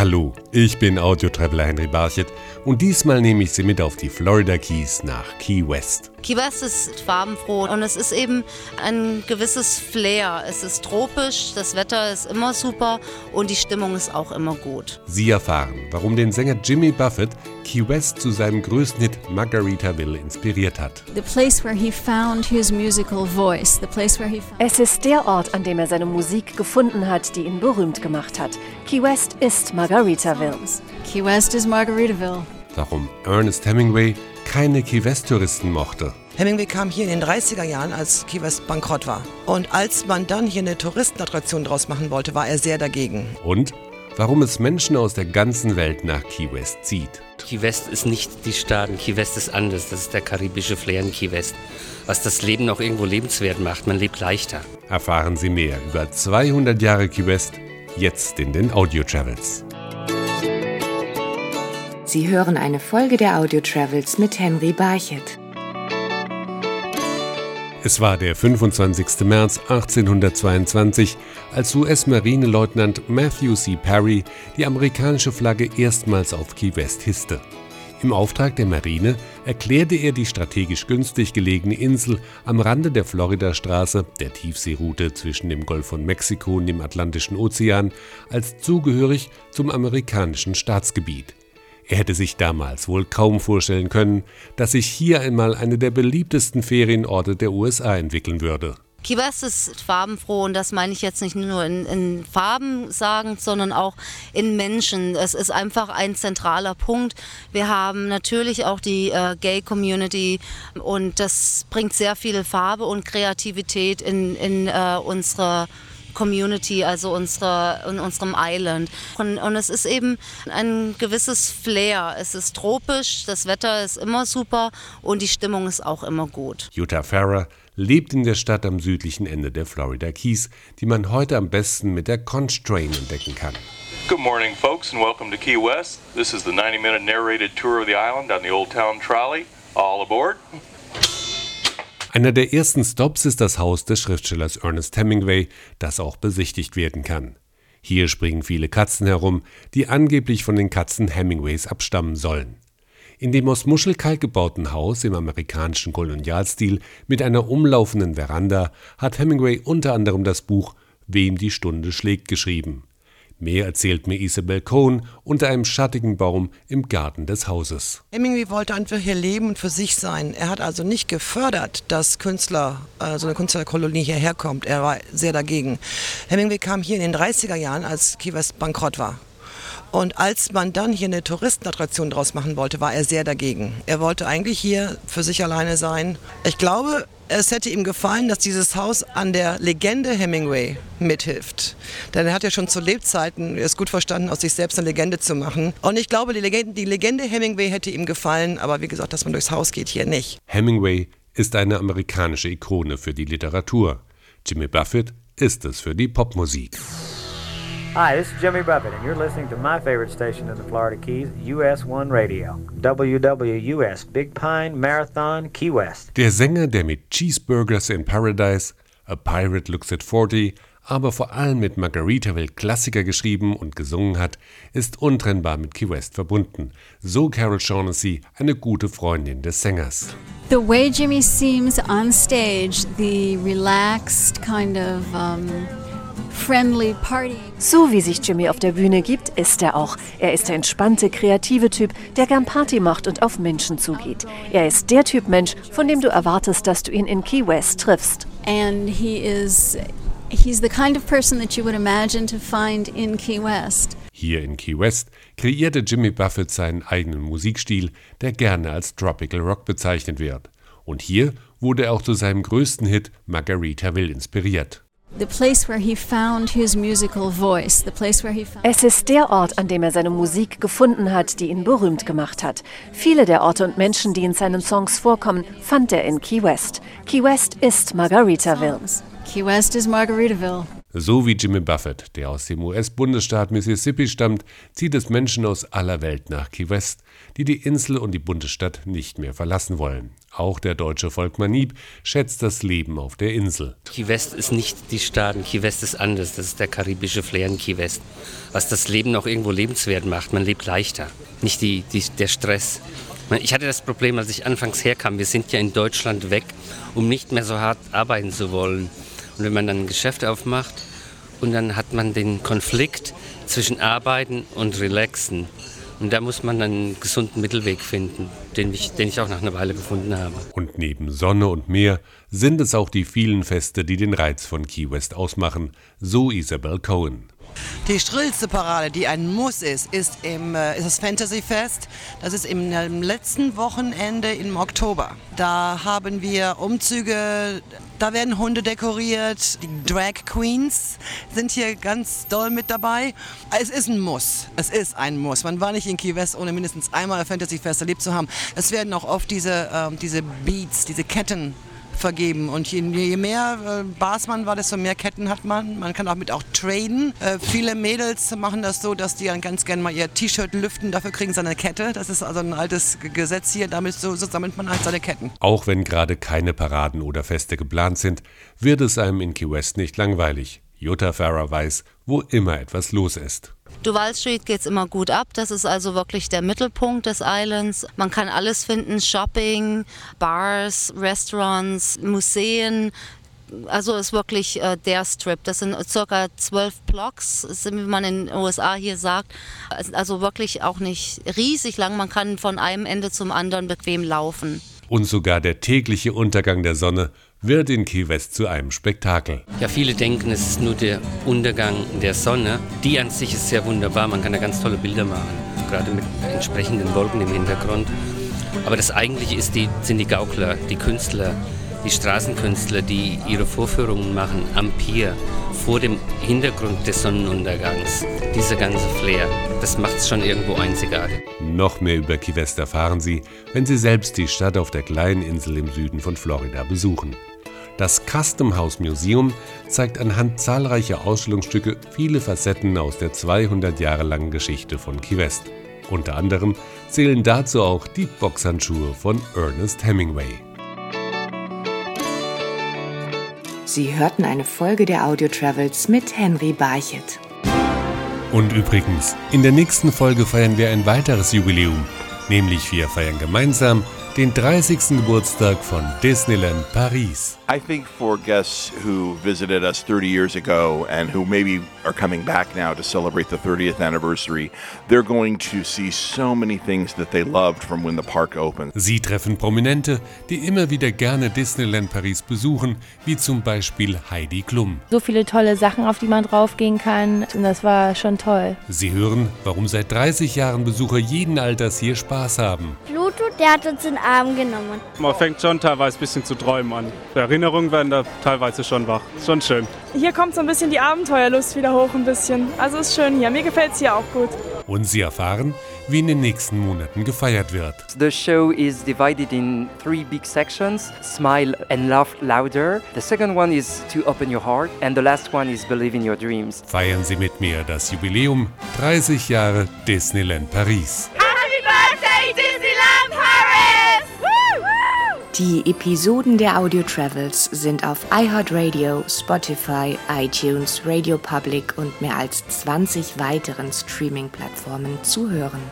Hallo, ich bin Audiotraveler Henry Barchet und diesmal nehme ich Sie mit auf die Florida Keys nach Key West. Key West ist farbenfroh und es ist eben ein gewisses Flair. Es ist tropisch, das Wetter ist immer super und die Stimmung ist auch immer gut. Sie erfahren, warum den Sänger Jimmy Buffett Key West zu seinem größten Hit Margaritaville inspiriert hat. Es ist der Ort, an dem er seine Musik gefunden hat, die ihn berühmt gemacht hat. Key West ist Margaritaville. Key West is Margaritaville. Warum Ernest Hemingway keine Key West-Touristen mochte. Hemingway kam hier in den 30er Jahren, als Key West bankrott war. Und als man dann hier eine Touristenattraktion draus machen wollte, war er sehr dagegen. Und warum es Menschen aus der ganzen Welt nach Key West zieht. Key West ist nicht die Staaten, Key West ist anders. Das ist der karibische Flair in Key West. Was das Leben auch irgendwo lebenswert macht. Man lebt leichter. Erfahren Sie mehr über 200 Jahre Key West jetzt in den Audio Travels. Sie hören eine Folge der Audio Travels mit Henry Barchet. Es war der 25. März 1822, als US-Marineleutnant Matthew C. Perry die amerikanische Flagge erstmals auf Key West hisste. Im Auftrag der Marine erklärte er die strategisch günstig gelegene Insel am Rande der Floridastraße, der Tiefseeroute zwischen dem Golf von Mexiko und dem Atlantischen Ozean, als zugehörig zum amerikanischen Staatsgebiet. Er hätte sich damals wohl kaum vorstellen können, dass sich hier einmal eine der beliebtesten Ferienorte der USA entwickeln würde. Key West ist farbenfroh und das meine ich jetzt nicht nur in, in Farben sagend, sondern auch in Menschen. Es ist einfach ein zentraler Punkt. Wir haben natürlich auch die äh, Gay Community und das bringt sehr viel Farbe und Kreativität in, in äh, unsere Community, also unsere, in unserem Island. Und, und, es ist eben ein gewisses Flair. Es ist tropisch, das Wetter ist immer super und die Stimmung ist auch immer gut. Jutta Farrer lebt in der Stadt am südlichen Ende der Florida Keys, die man heute am besten mit der Conch Train entdecken kann. Good morning, folks, and welcome to Key West. This is the 90 minute narrated tour of the island on the Old Town Trolley. All aboard. Einer der ersten Stops ist das Haus des Schriftstellers Ernest Hemingway, das auch besichtigt werden kann. Hier springen viele Katzen herum, die angeblich von den Katzen Hemingways abstammen sollen. In dem aus Muschelkalk gebauten Haus im amerikanischen Kolonialstil mit einer umlaufenden Veranda hat Hemingway unter anderem das Buch Wem die Stunde schlägt geschrieben. Mehr erzählt mir Isabel Cohn unter einem schattigen Baum im Garten des Hauses. Hemingway wollte einfach hier leben und für sich sein. Er hat also nicht gefördert, dass Künstler, äh, so eine Künstlerkolonie hierher kommt. Er war sehr dagegen. Hemingway kam hier in den 30er Jahren, als Key West bankrott war. Und als man dann hier eine Touristenattraktion draus machen wollte, war er sehr dagegen. Er wollte eigentlich hier für sich alleine sein. Ich glaube, es hätte ihm gefallen, dass dieses Haus an der Legende Hemingway mithilft. Denn er hat ja schon zu Lebzeiten es gut verstanden, aus sich selbst eine Legende zu machen. Und ich glaube, die Legende, die Legende Hemingway hätte ihm gefallen, aber wie gesagt, dass man durchs Haus geht, hier nicht. Hemingway ist eine amerikanische Ikone für die Literatur. Jimmy Buffett ist es für die Popmusik. Hi, this is Jimmy Buffett, and you're listening to my favorite station in the Florida Keys, US 1 Radio, WWUS Big Pine Marathon, Key West. Der Sänger, der mit Cheeseburgers in Paradise, A Pirate Looks at 40, aber vor allem mit Margaritaville Klassiker geschrieben und gesungen hat, ist untrennbar mit Key West verbunden. So Carol Shaughnessy, eine gute Freundin des Sängers. The way Jimmy seems on stage, the relaxed kind of um so wie sich Jimmy auf der Bühne gibt, ist er auch. Er ist der entspannte, kreative Typ, der gern Party macht und auf Menschen zugeht. Er ist der Typ Mensch, von dem du erwartest, dass du ihn in Key West triffst. And he is he's the kind of person that you would imagine to find in Key West. Hier in Key West kreierte Jimmy Buffett seinen eigenen Musikstil, der gerne als Tropical Rock bezeichnet wird. Und hier wurde er auch zu seinem größten Hit Margaritaville inspiriert. Es ist der Ort, an dem er seine Musik gefunden hat, die ihn berühmt gemacht hat. Viele der Orte und Menschen, die in seinen Songs vorkommen, fand er in Key West. Key West ist Margaritaville. Key West is Margaritaville. So wie Jimmy Buffett, der aus dem US-Bundesstaat Mississippi stammt, zieht es Menschen aus aller Welt nach Key West, die die Insel und die bunte Stadt nicht mehr verlassen wollen. Auch der deutsche Volkmar Nieb schätzt das Leben auf der Insel. Key West ist nicht die Staaten, Key West ist anders. Das ist der karibische Flair in Key West. Was das Leben auch irgendwo lebenswert macht. Man lebt leichter, nicht die, die, der Stress. Ich hatte das Problem, als ich anfangs herkam. Wir sind ja in Deutschland weg, um nicht mehr so hart arbeiten zu wollen. Und wenn man dann ein Geschäft aufmacht und dann hat man den Konflikt zwischen Arbeiten und Relaxen. Und da muss man einen gesunden Mittelweg finden, den ich, den ich auch nach einer Weile gefunden habe. Und neben Sonne und Meer sind es auch die vielen Feste, die den Reiz von Key West ausmachen, so Isabel Cohen. Die schrillste Parade, die ein Muss ist, ist, im, äh, ist das Fantasy Fest. Das ist im, im letzten Wochenende im Oktober. Da haben wir Umzüge, da werden Hunde dekoriert. Die Drag Queens sind hier ganz doll mit dabei. Es ist ein Muss. Es ist ein Muss. Man war nicht in Key West, ohne mindestens einmal Fantasy Fest erlebt zu haben. Es werden auch oft diese, äh, diese Beats, diese Ketten vergeben. Und je, je mehr äh, Bars man war, desto mehr Ketten hat man. Man kann auch mit auch traden. Äh, viele Mädels machen das so, dass die dann ganz gerne mal ihr T-Shirt lüften. Dafür kriegen sie eine Kette. Das ist also ein altes Gesetz hier. Damit so, so sammelt man halt seine Ketten. Auch wenn gerade keine Paraden oder Feste geplant sind, wird es einem in Key West nicht langweilig. Jutta Farrer weiß, wo immer etwas los ist. Duval Street geht es immer gut ab. Das ist also wirklich der Mittelpunkt des Islands. Man kann alles finden: Shopping, Bars, Restaurants, Museen. Also ist wirklich äh, der Strip. Das sind circa zwölf Blocks, wie man in den USA hier sagt. Also wirklich auch nicht riesig lang. Man kann von einem Ende zum anderen bequem laufen. Und sogar der tägliche Untergang der Sonne wird in Key West zu einem Spektakel. Ja, viele denken, es ist nur der Untergang der Sonne. Die an sich ist sehr wunderbar. Man kann da ganz tolle Bilder machen, gerade mit entsprechenden Wolken im Hintergrund. Aber das eigentliche ist die, sind die Gaukler, die Künstler, die Straßenkünstler, die ihre Vorführungen machen am Pier vor dem Hintergrund des Sonnenuntergangs. Dieser ganze Flair, das macht es schon irgendwo einzigartig. Noch mehr über Key West erfahren Sie, wenn Sie selbst die Stadt auf der kleinen Insel im Süden von Florida besuchen. Das Custom House Museum zeigt anhand zahlreicher Ausstellungsstücke viele Facetten aus der 200 Jahre langen Geschichte von Key West. Unter anderem zählen dazu auch die Boxhandschuhe von Ernest Hemingway. Sie hörten eine Folge der Audio Travels mit Henry Barchet. Und übrigens, in der nächsten Folge feiern wir ein weiteres Jubiläum, nämlich wir feiern gemeinsam den 30. Geburtstag von Disneyland Paris. I think for guests who visited us 30 years ago and who maybe are coming back now to celebrate the 30th anniversary, they're going to see so many things that they loved from when the park opened. Sie treffen Prominente, die immer wieder gerne Disneyland Paris besuchen, wie zum Beispiel Heidi Klum. So viele tolle Sachen, auf die man draufgehen kann und das war schon toll. Sie hören, warum seit 30 Jahren Besucher jeden Alters hier Spaß haben. Pluto, der hat uns in Arm genommen. Man fängt schon teilweise ein bisschen zu träumen an. Erinnerungen werden da teilweise schon wach. Schon schön. Hier kommt so ein bisschen die Abenteuerlust wieder hoch ein bisschen. Also ist schön hier. Mir gefällt es hier auch gut. Und Sie erfahren, wie in den nächsten Monaten gefeiert wird. The show is divided in three big sections Smile and Laugh Louder. The second one is To Open Your Heart. And the last one is Believe in Your Dreams. Feiern Sie mit mir das Jubiläum 30 Jahre Disneyland Paris. Die Episoden der Audio Travels sind auf iHeartRadio, Spotify, iTunes, Radio Public und mehr als 20 weiteren Streaming-Plattformen zu hören.